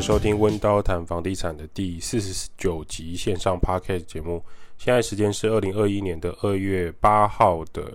收听温刀谈房地产的第四十九集线上 Podcast 节目。现在时间是二零二一年的二月八号的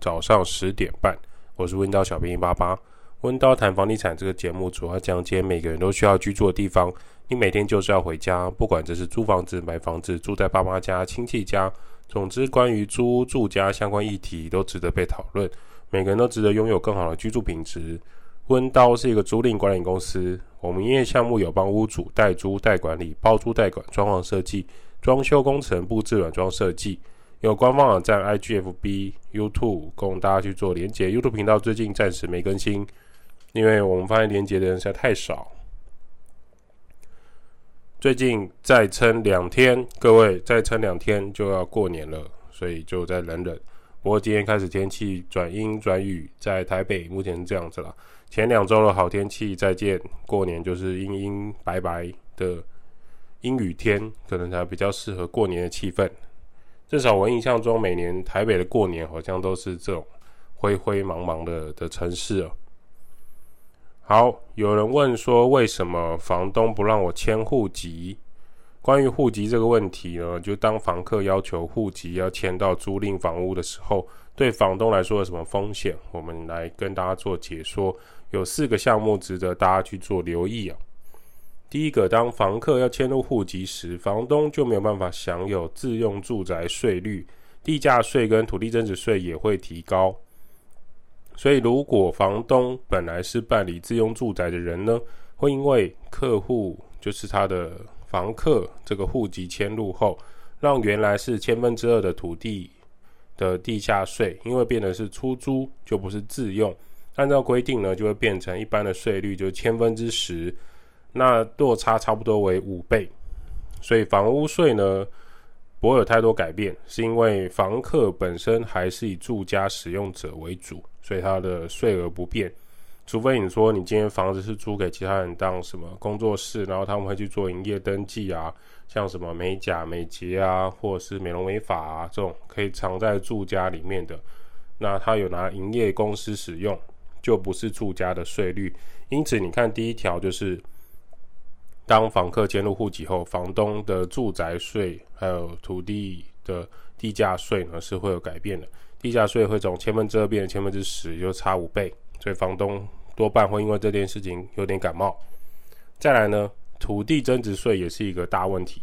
早上十点半。我是温刀小兵一八八。温刀谈房地产这个节目主要讲解每个人都需要居住的地方。你每天就是要回家，不管这是租房子、买房子、住在爸妈家、亲戚家，总之关于租住家相关议题都值得被讨论。每个人都值得拥有更好的居住品质。温刀是一个租赁管理公司，我们营业项目有帮屋主代租代管理、包租代管、装潢设计、装修工程、布置软装设计。有官方网站、IGFB、YouTube 供大家去做连结。YouTube 频道最近暂时没更新，因为我们发现连结的人实在太少。最近再撑两天，各位再撑两天就要过年了，所以就再忍忍。不过今天开始天气转阴转雨，在台北目前是这样子了。前两周的好天气再见，过年就是阴阴白白的阴雨天，可能才比较适合过年的气氛。至少我印象中，每年台北的过年好像都是这种灰灰茫茫的的城市哦。好，有人问说，为什么房东不让我迁户籍？关于户籍这个问题呢，就当房客要求户籍要迁到租赁房屋的时候，对房东来说有什么风险？我们来跟大家做解说。有四个项目值得大家去做留意啊。第一个，当房客要迁入户籍时，房东就没有办法享有自用住宅税率，地价税跟土地增值税也会提高。所以，如果房东本来是办理自用住宅的人呢，会因为客户就是他的。房客这个户籍迁入后，让原来是千分之二的土地的地下税，因为变的是出租，就不是自用。按照规定呢，就会变成一般的税率，就是千分之十，那落差差不多为五倍。所以房屋税呢，不会有太多改变，是因为房客本身还是以住家使用者为主，所以它的税额不变。除非你说你今天房子是租给其他人当什么工作室，然后他们会去做营业登记啊，像什么美甲、美睫啊，或者是美容美发啊这种可以藏在住家里面的，那他有拿营业公司使用，就不是住家的税率。因此，你看第一条就是，当房客迁入户籍后，房东的住宅税还有土地的地价税呢是会有改变的，地价税会从千分之二变成千分之十，就差五倍。所以房东多半会因为这件事情有点感冒。再来呢，土地增值税也是一个大问题。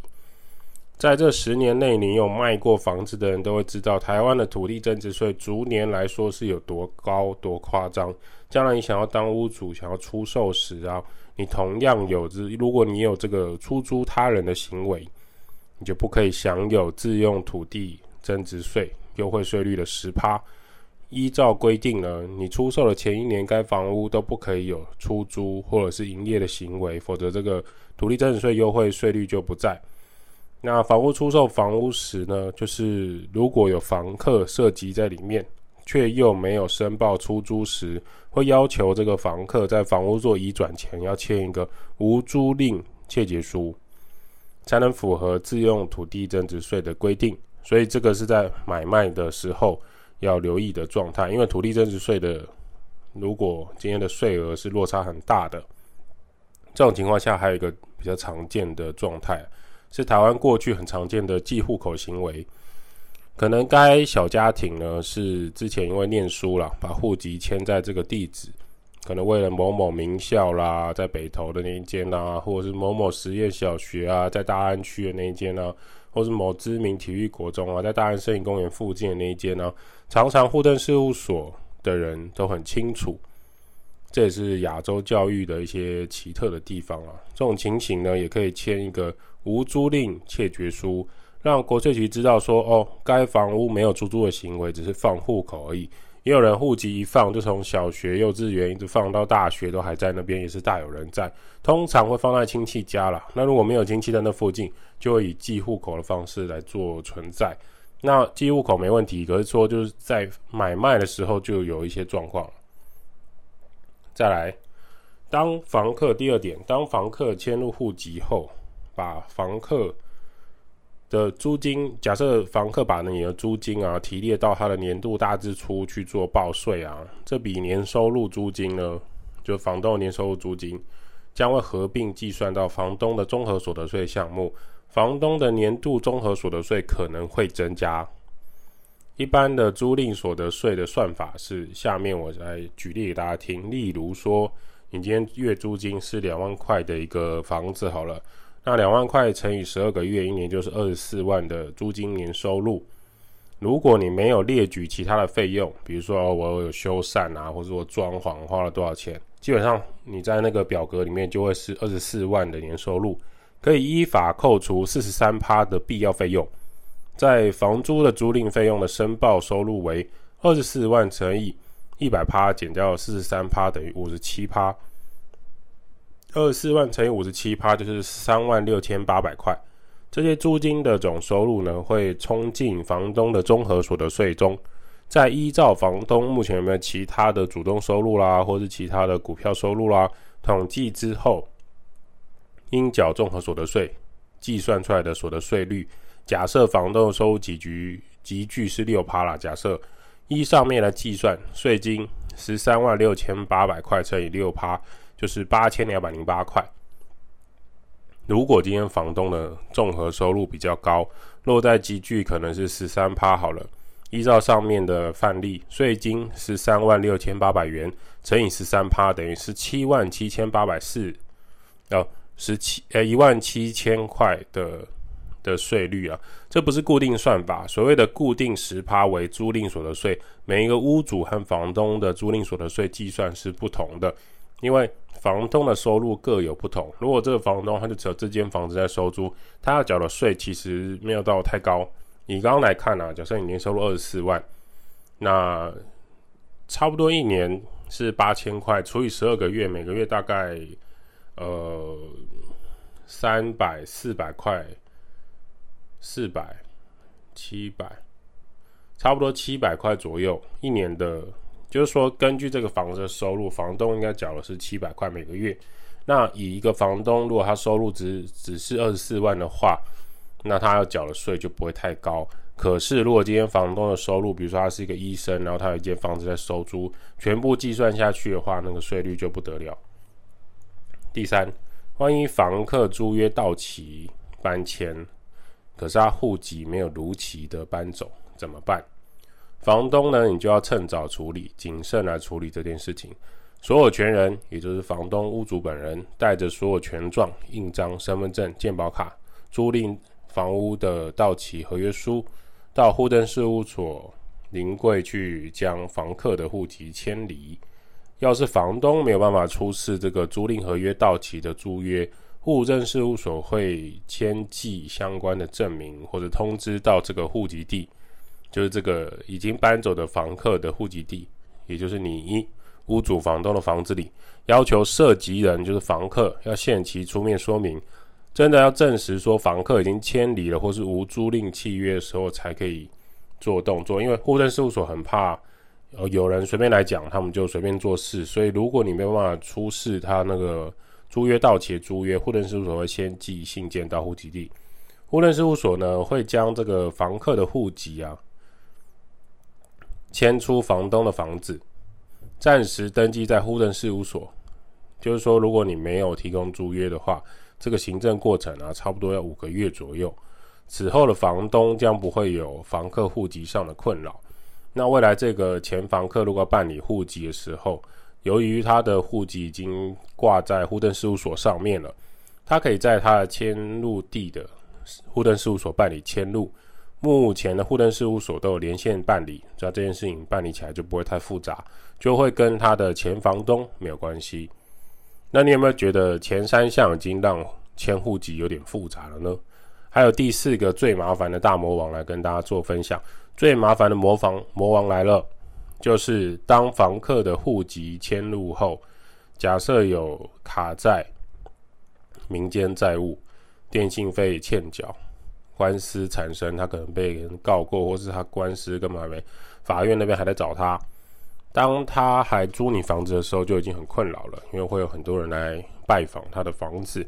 在这十年内，你有卖过房子的人都会知道，台湾的土地增值税逐年来说是有多高、多夸张。将来你想要当屋主、想要出售时啊，你同样有这，如果你有这个出租他人的行为，你就不可以享有自用土地增值税优惠税率的十趴。依照规定呢，你出售的前一年，该房屋都不可以有出租或者是营业的行为，否则这个土地增值税优惠税率就不在。那房屋出售房屋时呢，就是如果有房客涉及在里面，却又没有申报出租时，会要求这个房客在房屋做移转前要签一个无租赁切结书，才能符合自用土地增值税的规定。所以这个是在买卖的时候。要留意的状态，因为土地增值税的，如果今天的税额是落差很大的，这种情况下，还有一个比较常见的状态，是台湾过去很常见的寄户口行为。可能该小家庭呢，是之前因为念书啦，把户籍迁在这个地址，可能为了某某名校啦，在北投的那一间啊，或者是某某实验小学啊，在大安区的那一间呢。或是某知名体育国中啊，在大安森林公园附近的那一间呢，常常户政事务所的人都很清楚，这也是亚洲教育的一些奇特的地方啊。这种情形呢，也可以签一个无租赁窃绝书，让国税局知道说，哦，该房屋没有出租的行为，只是放户口而已。也有人户籍一放，就从小学、幼稚园一直放到大学，都还在那边，也是大有人在。通常会放在亲戚家啦。那如果没有亲戚在那附近，就会以寄户口的方式来做存在。那寄户口没问题，可是说就是在买卖的时候就有一些状况。再来，当房客第二点，当房客迁入户籍后，把房客。的租金，假设房客把你的租金啊提列到他的年度大支出去做报税啊，这笔年收入租金呢，就房东年收入租金，将会合并计算到房东的综合所得税项目，房东的年度综合所得税可能会增加。一般的租赁所得税的算法是，下面我来举例给大家听。例如说，你今天月租金是两万块的一个房子，好了，那两万块乘以十二个月，一年就是二十四万的租金年收入。如果你没有列举其他的费用，比如说我有修缮啊，或者我装潢花了多少钱，基本上你在那个表格里面就会是二十四万的年收入，可以依法扣除四十三趴的必要费用。在房租的租赁费用的申报收入为二十四万乘以一百趴减掉四十三趴等于五十七趴，二十四万乘以五十七趴就是三万六千八百块。这些租金的总收入呢，会冲进房东的综合所得税中，再依照房东目前有没有其他的主动收入啦，或是其他的股票收入啦，统计之后，应缴综合所得税，计算出来的所得税率。假设房东收入集聚集聚是六趴啦，假设依上面来计算，税金十三万六千八百块乘以六趴，就是八千两百零八块。如果今天房东的综合收入比较高，落在集聚可能是十三趴好了。依照上面的范例，税金十三万六千八百元乘以十三趴，等于是七万七千八百四，哦，十七呃一万七千块的的税率啊。这不是固定算法，所谓的固定十趴为租赁所得税，每一个屋主和房东的租赁所得税计算是不同的，因为。房东的收入各有不同。如果这个房东他就只有这间房子在收租，他要缴的税其实没有到太高。以刚刚来看啊，假设你年收入二十四万，那差不多一年是八千块，除以十二个月，每个月大概呃三百四百块，四百七百，差不多七百块左右一年的。就是说，根据这个房子的收入，房东应该缴的是七百块每个月。那以一个房东，如果他收入只只是二十四万的话，那他要缴的税就不会太高。可是，如果今天房东的收入，比如说他是一个医生，然后他有一间房子在收租，全部计算下去的话，那个税率就不得了。第三，万一房客租约到期搬迁，可是他户籍没有如期的搬走，怎么办？房东呢，你就要趁早处理，谨慎来处理这件事情。所有权人，也就是房东、屋主本人，带着所有权状、印章、身份证、健保卡、租赁房屋的到期合约书，到户政事务所临柜去将房客的户籍迁离。要是房东没有办法出示这个租赁合约到期的租约，户政事务所会签寄相关的证明或者通知到这个户籍地。就是这个已经搬走的房客的户籍地，也就是你屋主房东的房子里，要求涉及人就是房客要限期出面说明，真的要证实说房客已经迁离了或是无租赁契约的时候才可以做动作，因为户政事务所很怕呃有人随便来讲，他们就随便做事，所以如果你没有办法出示他那个租约到期的租约，户政事务所会先寄信件到户籍地，户政事务所呢会将这个房客的户籍啊。迁出房东的房子，暂时登记在户政事务所。就是说，如果你没有提供租约的话，这个行政过程啊，差不多要五个月左右。此后的房东将不会有房客户籍上的困扰。那未来这个前房客如果办理户籍的时候，由于他的户籍已经挂在户政事务所上面了，他可以在他的迁入地的户政事务所办理迁入。目前的户政事务所都有连线办理，只要这件事情办理起来就不会太复杂，就会跟他的前房东没有关系。那你有没有觉得前三项已经让迁户籍有点复杂了呢？还有第四个最麻烦的大魔王来跟大家做分享，最麻烦的魔房魔王来了，就是当房客的户籍迁入后，假设有卡债、民间债务、电信费欠缴。官司产生，他可能被人告过，或是他官司根本还没，法院那边还在找他。当他还租你房子的时候，就已经很困扰了，因为会有很多人来拜访他的房子。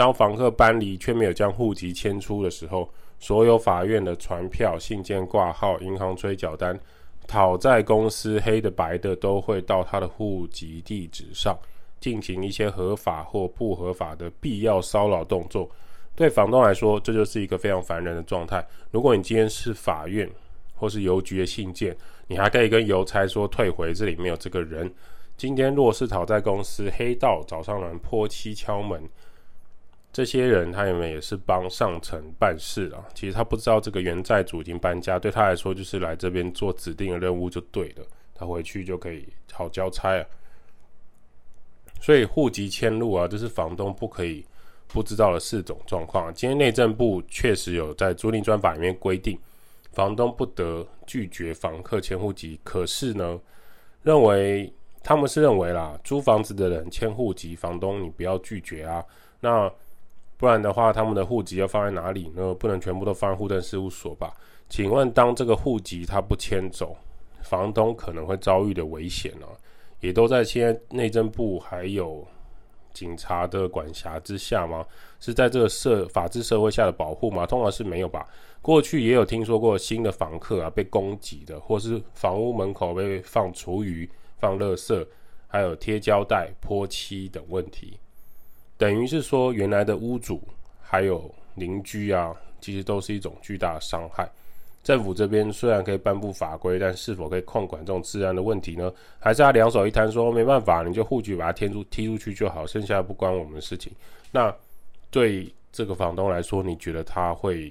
当房客搬离却没有将户籍迁出的时候，所有法院的传票、信件挂号、银行催缴单、讨债公司黑的白的都会到他的户籍地址上，进行一些合法或不合法的必要骚扰动作。对房东来说，这就是一个非常烦人的状态。如果你今天是法院或是邮局的信件，你还可以跟邮差说退回，这里没有这个人。今天若是讨债公司黑道找上门泼漆敲门，这些人他们也是帮上层办事啊。其实他不知道这个原债主已经搬家，对他来说就是来这边做指定的任务就对了。他回去就可以好交差啊。所以户籍迁入啊，这是房东不可以。不知道的四种状况。今天内政部确实有在租赁专法里面规定，房东不得拒绝房客迁户籍。可是呢，认为他们是认为啦，租房子的人迁户籍，房东你不要拒绝啊。那不然的话，他们的户籍要放在哪里呢？不能全部都放在户政事务所吧？请问，当这个户籍他不迁走，房东可能会遭遇的危险呢？也都在现在内政部还有。警察的管辖之下吗？是在这个社法治社会下的保护吗？通常是没有吧。过去也有听说过新的房客啊被攻击的，或是房屋门口被放厨余、放垃圾，还有贴胶带、泼漆等问题。等于是说，原来的屋主还有邻居啊，其实都是一种巨大的伤害。政府这边虽然可以颁布法规，但是否可以控管这种治安的问题呢？还是他两手一摊说没办法，你就户籍把它踢出踢出去就好，剩下不关我们的事情。那对这个房东来说，你觉得他会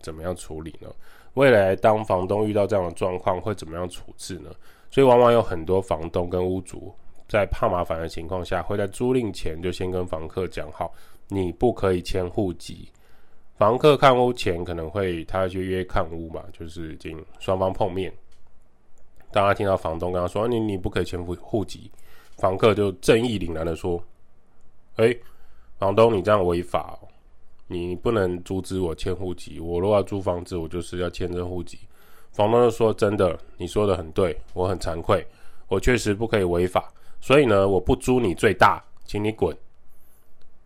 怎么样处理呢？未来当房东遇到这样的状况，会怎么样处置呢？所以往往有很多房东跟屋主在怕麻烦的情况下，会在租赁前就先跟房客讲好，你不可以迁户籍。房客看屋前可能会，他去约看屋嘛，就是已经双方碰面。当他听到房东跟他说：“你你不可以迁户户籍。”房客就正义凛然的说：“哎，房东你这样违法哦，你不能阻止我迁户籍。我如果要租房子，我就是要迁这户籍。”房东就说：“真的，你说的很对，我很惭愧，我确实不可以违法。所以呢，我不租你最大，请你滚，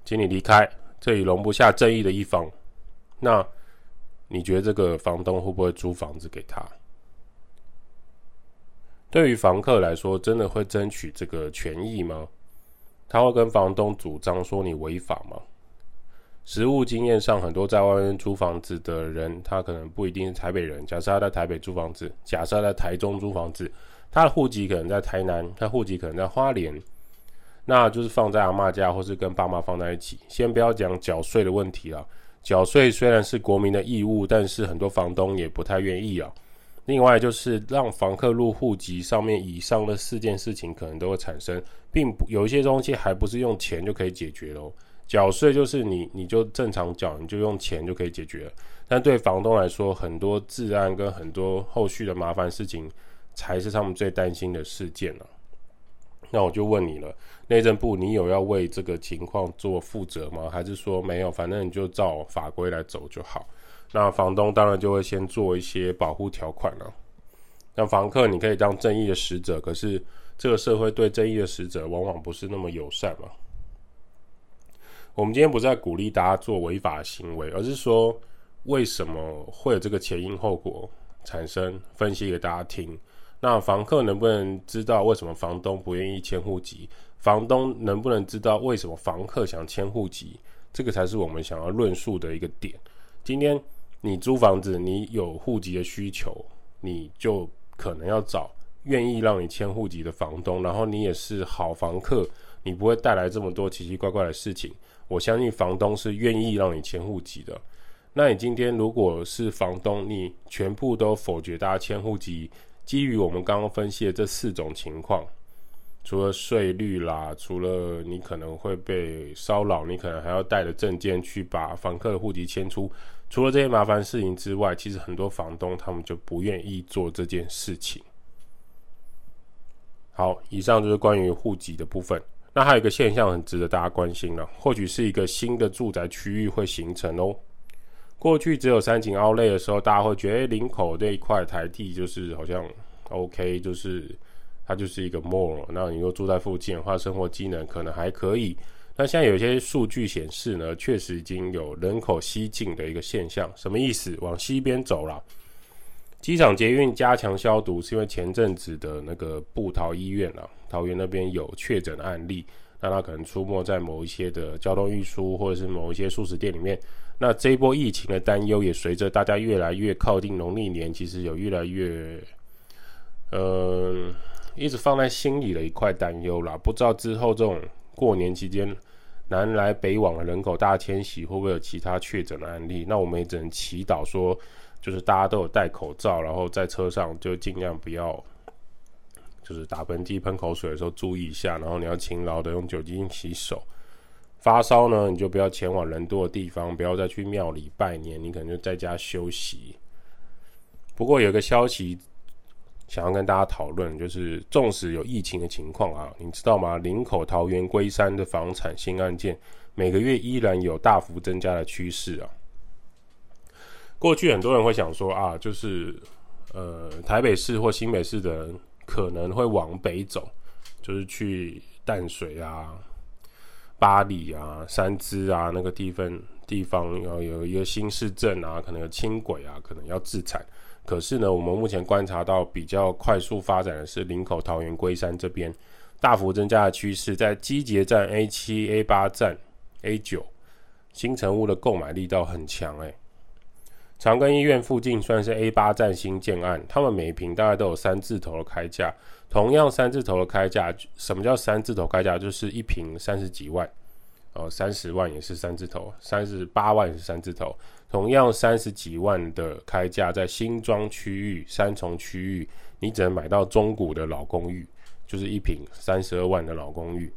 请你离开，这里容不下正义的一方。”那你觉得这个房东会不会租房子给他？对于房客来说，真的会争取这个权益吗？他会跟房东主张说你违法吗？实务经验上，很多在外面租房子的人，他可能不一定是台北人。假设他在台北租房子，假设他在台中租房子，他的户籍可能在台南，他户籍可能在花莲，那就是放在阿妈家，或是跟爸妈放在一起。先不要讲缴税的问题了。缴税虽然是国民的义务，但是很多房东也不太愿意啊。另外就是让房客入户籍上面以上的四件事情可能都会产生，并不有一些东西还不是用钱就可以解决喽。缴税就是你你就正常缴，你就用钱就可以解决。但对房东来说，很多治安跟很多后续的麻烦事情才是他们最担心的事件了。那我就问你了，内政部，你有要为这个情况做负责吗？还是说没有，反正你就照法规来走就好？那房东当然就会先做一些保护条款了。那房客你可以当正义的使者，可是这个社会对正义的使者往往不是那么友善嘛。我们今天不是在鼓励大家做违法行为，而是说为什么会有这个前因后果产生，分析给大家听。那房客能不能知道为什么房东不愿意迁户籍？房东能不能知道为什么房客想迁户籍？这个才是我们想要论述的一个点。今天你租房子，你有户籍的需求，你就可能要找愿意让你迁户籍的房东，然后你也是好房客，你不会带来这么多奇奇怪怪的事情。我相信房东是愿意让你迁户籍的。那你今天如果是房东，你全部都否决大家迁户籍？基于我们刚刚分析的这四种情况，除了税率啦，除了你可能会被骚扰，你可能还要带着证件去把房客的户籍迁出，除了这些麻烦事情之外，其实很多房东他们就不愿意做这件事情。好，以上就是关于户籍的部分。那还有一个现象很值得大家关心了，或许是一个新的住宅区域会形成哦。过去只有三井奥莱的时候，大家会觉得林口这一块台地就是好像 OK，就是它就是一个 mall。那你又住在附近的话，生活机能可能还可以。那现在有些数据显示呢，确实已经有人口西进的一个现象。什么意思？往西边走了。机场捷运加强消毒，是因为前阵子的那个部桃医院啊，桃园那边有确诊案例。那它可能出没在某一些的交通运输或者是某一些速食店里面。那这一波疫情的担忧也随着大家越来越靠近农历年，其实有越来越，呃，一直放在心里的一块担忧啦。不知道之后这种过年期间南来北往的人口大迁徙会不会有其他确诊的案例？那我们也只能祈祷说，就是大家都有戴口罩，然后在车上就尽量不要，就是打喷嚏、喷口水的时候注意一下，然后你要勤劳的用酒精洗手。发烧呢，你就不要前往人多的地方，不要再去庙里拜年，你可能就在家休息。不过有一个消息想要跟大家讨论，就是纵使有疫情的情况啊，你知道吗？林口桃园龟山的房产新案件每个月依然有大幅增加的趋势啊。过去很多人会想说啊，就是呃台北市或新北市的可能会往北走，就是去淡水啊。巴里啊，三芝啊，那个地方地方要有一个新市镇啊，可能有轻轨啊，可能要自产。可是呢，我们目前观察到比较快速发展的是林口桃园龟山这边大幅增加的趋势，在机捷站 A 七、A 八站 A 九新成屋的购买力道很强哎。长庚医院附近算是 A 八站新建案，他们每平大概都有三字头的开价。同样三字头的开价，什么叫三字头开价？就是一平三十几万，哦，三十万也是三字头，三十八万也是三字头。同样三十几万的开价，在新庄区域、三重区域，你只能买到中古的老公寓，就是一平三十二万的老公寓。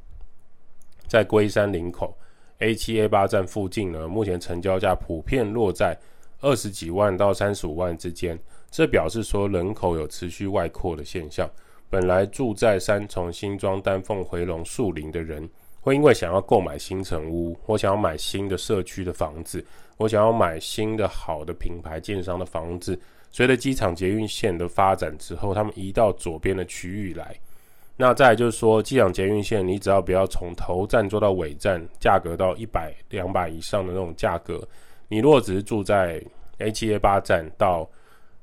在龟山林口 A 七 A 八站附近呢，目前成交价普遍落在二十几万到三十五万之间，这表示说人口有持续外扩的现象。本来住在三重、新庄、丹凤、回龙、树林的人，会因为想要购买新城屋，我想要买新的社区的房子，我想要买新的好的品牌建商的房子。随着机场捷运线的发展之后，他们移到左边的区域来。那再就是说，机场捷运线，你只要不要从头站坐到尾站，价格到一百、两百以上的那种价格，你如果只是住在 A 七 A 八站到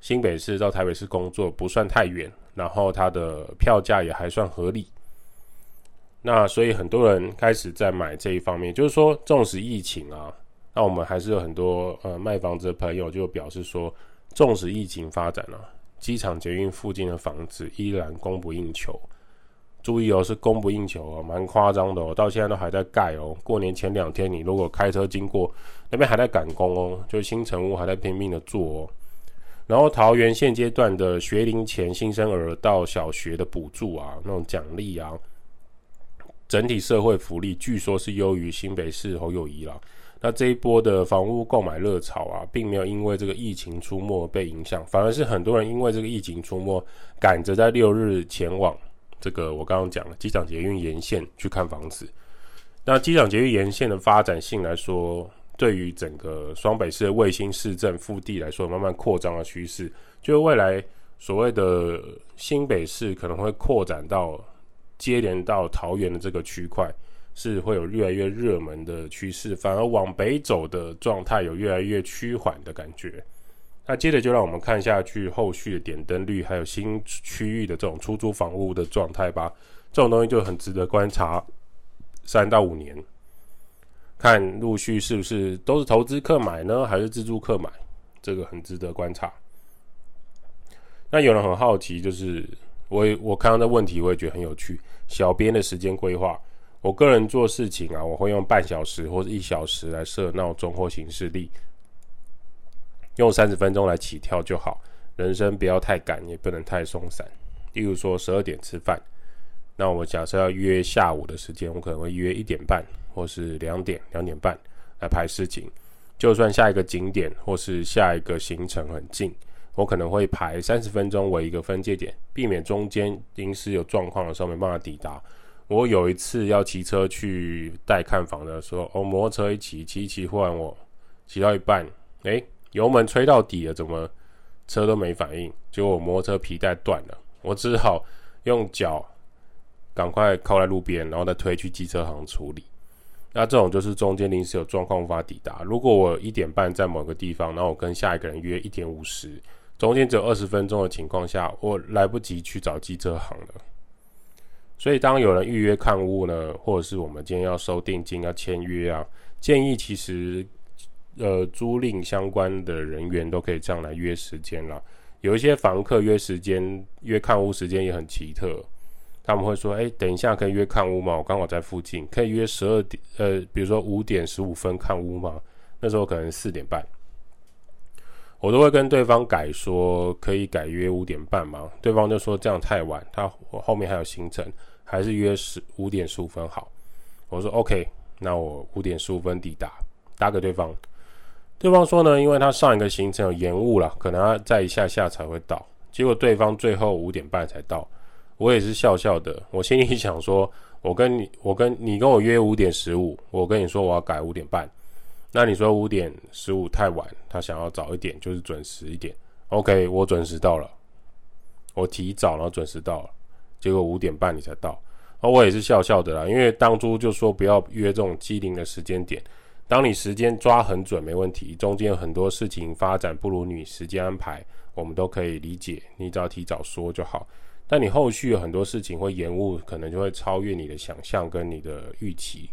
新北市到台北市工作，不算太远。然后它的票价也还算合理，那所以很多人开始在买这一方面，就是说，纵使疫情啊，那我们还是有很多呃卖房子的朋友就表示说，纵使疫情发展了，啊，机场捷运附近的房子依然供不应求。注意哦，是供不应求哦，蛮夸张的哦，到现在都还在盖哦。过年前两天，你如果开车经过那边还在赶工哦，就新成屋还在拼命的做哦。然后桃园现阶段的学龄前新生儿到小学的补助啊，那种奖励啊，整体社会福利据说是优于新北市侯友谊啦。那这一波的房屋购买热潮啊，并没有因为这个疫情出没被影响，反而是很多人因为这个疫情出没，赶着在六日前往这个我刚刚讲了机场捷运沿线去看房子。那机场捷运沿线的发展性来说，对于整个双北市的卫星市政腹地来说，慢慢扩张的趋势，就未来所谓的新北市可能会扩展到接连到桃园的这个区块，是会有越来越热门的趋势，反而往北走的状态有越来越趋缓的感觉。那接着就让我们看下去后续的点灯率，还有新区域的这种出租房屋的状态吧。这种东西就很值得观察，三到五年。看陆续是不是都是投资客买呢，还是自住客买？这个很值得观察。那有人很好奇，就是我我看到这问题，我也觉得很有趣。小编的时间规划，我个人做事情啊，我会用半小时或者一小时来设闹钟或行事历，用三十分钟来起跳就好。人生不要太赶，也不能太松散。例如说十二点吃饭，那我假设要约下午的时间，我可能会约一点半。或是两点两点半来排事情，就算下一个景点或是下一个行程很近，我可能会排三十分钟为一个分界点，避免中间临时有状况的时候没办法抵达。我有一次要骑车去带看房的时候，哦、摩托车一骑骑骑，忽然我骑到一半，诶，油门吹到底了，怎么车都没反应？结果我摩托车皮带断了，我只好用脚赶快靠在路边，然后再推去机车行处理。那这种就是中间临时有状况无法抵达。如果我一点半在某个地方，然后我跟下一个人约一点五十，中间只有二十分钟的情况下，我来不及去找机车行了。所以当有人预约看屋呢，或者是我们今天要收定金、要签约啊，建议其实呃租赁相关的人员都可以这样来约时间啦。有一些房客约时间、约看屋时间也很奇特，他们会说：“哎，等一下可以约看屋吗？我刚好在附近，可以约十二点，呃，比如说五点十五分看屋吗？那时候可能四点半。”我都会跟对方改说，可以改约五点半吗？对方就说这样太晚，他我后面还有行程，还是约十五点十五分好。我说 OK，那我五点十五分抵达，打给对方。对方说呢，因为他上一个行程有延误了，可能要再一下下才会到。结果对方最后五点半才到，我也是笑笑的，我心里想说，我跟你，我跟你跟我约五点十五，我跟你说我要改五点半。那你说五点十五太晚，他想要早一点，就是准时一点。OK，我准时到了，我提早然后准时到了，结果五点半你才到，而我也是笑笑的啦，因为当初就说不要约这种机灵的时间点。当你时间抓很准没问题，中间有很多事情发展不如你时间安排，我们都可以理解，你只要提早说就好。但你后续有很多事情会延误，可能就会超越你的想象跟你的预期。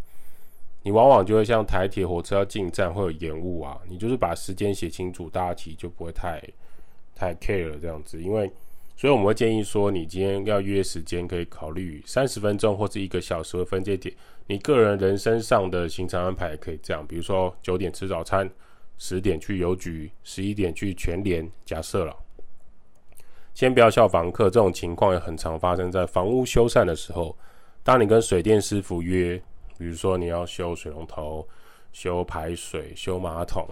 你往往就会像台铁火车要进站会有延误啊，你就是把时间写清楚，大家其实就不会太太 care 了这样子。因为，所以我们会建议说，你今天要约时间，可以考虑三十分钟或者一个小时的分界点。你个人人生上的行程安排可以这样，比如说九点吃早餐，十点去邮局，十一点去全联。假设了，先不要笑房客，这种情况也很常发生在房屋修缮的时候。当你跟水电师傅约。比如说你要修水龙头、修排水、修马桶，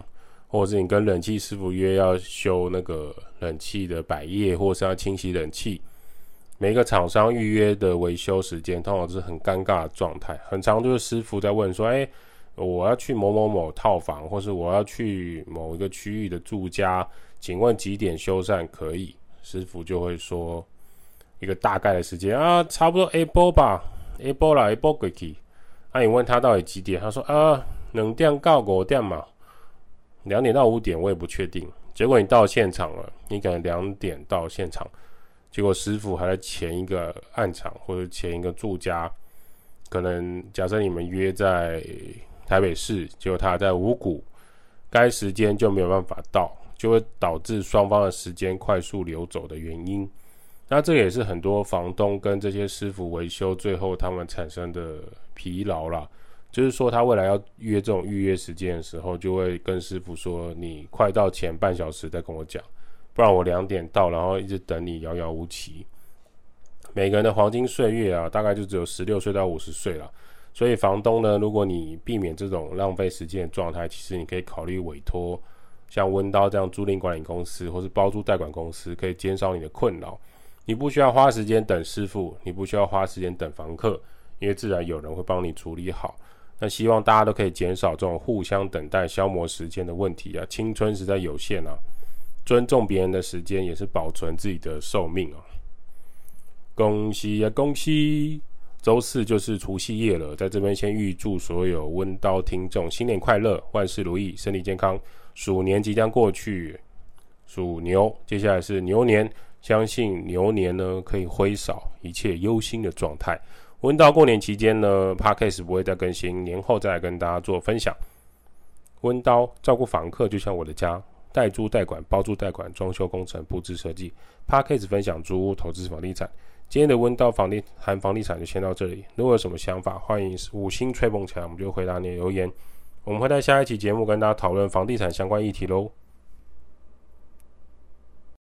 或者是你跟冷气师傅约要修那个冷气的百叶，或是要清洗冷气。每个厂商预约的维修时间通常是很尴尬的状态，很常就是师傅在问说：“哎，我要去某某某套房，或是我要去某一个区域的住家，请问几点修缮可以？”师傅就会说一个大概的时间啊，差不多 A 波吧，，A 波啦，下晡过去。那、你问他到底几点？他说啊，两点到五点嘛，两点到五点，我也不确定。结果你到现场了，你可能两点到现场，结果师傅还在前一个案场或者前一个住家，可能假设你们约在台北市，结果他还在五股，该时间就没有办法到，就会导致双方的时间快速流走的原因。那这也是很多房东跟这些师傅维修最后他们产生的疲劳啦，就是说他未来要约这种预约时间的时候，就会跟师傅说：“你快到前半小时再跟我讲，不然我两点到，然后一直等你遥遥无期。”每个人的黄金岁月啊，大概就只有十六岁到五十岁了。所以房东呢，如果你避免这种浪费时间的状态，其实你可以考虑委托像温刀这样租赁管理公司，或是包租代管公司，可以减少你的困扰。你不需要花时间等师傅，你不需要花时间等房客，因为自然有人会帮你处理好。那希望大家都可以减少这种互相等待、消磨时间的问题啊！青春实在有限啊，尊重别人的时间也是保存自己的寿命啊！恭喜啊，恭喜！周四就是除夕夜了，在这边先预祝所有温刀听众新年快乐，万事如意，身体健康。鼠年即将过去，属牛，接下来是牛年。相信牛年呢，可以挥扫一切忧心的状态。温刀过年期间呢，Podcast 不会再更新，年后再来跟大家做分享。温刀照顾房客就像我的家，代租代管、包租代管、装修工程、布置设计。Podcast 分享租屋投资房地产。今天的温叨房地谈房地产就先到这里。如果有什么想法，欢迎五星吹捧起来，我们就回答你的留言。我们会在下一期节目跟大家讨论房地产相关议题喽。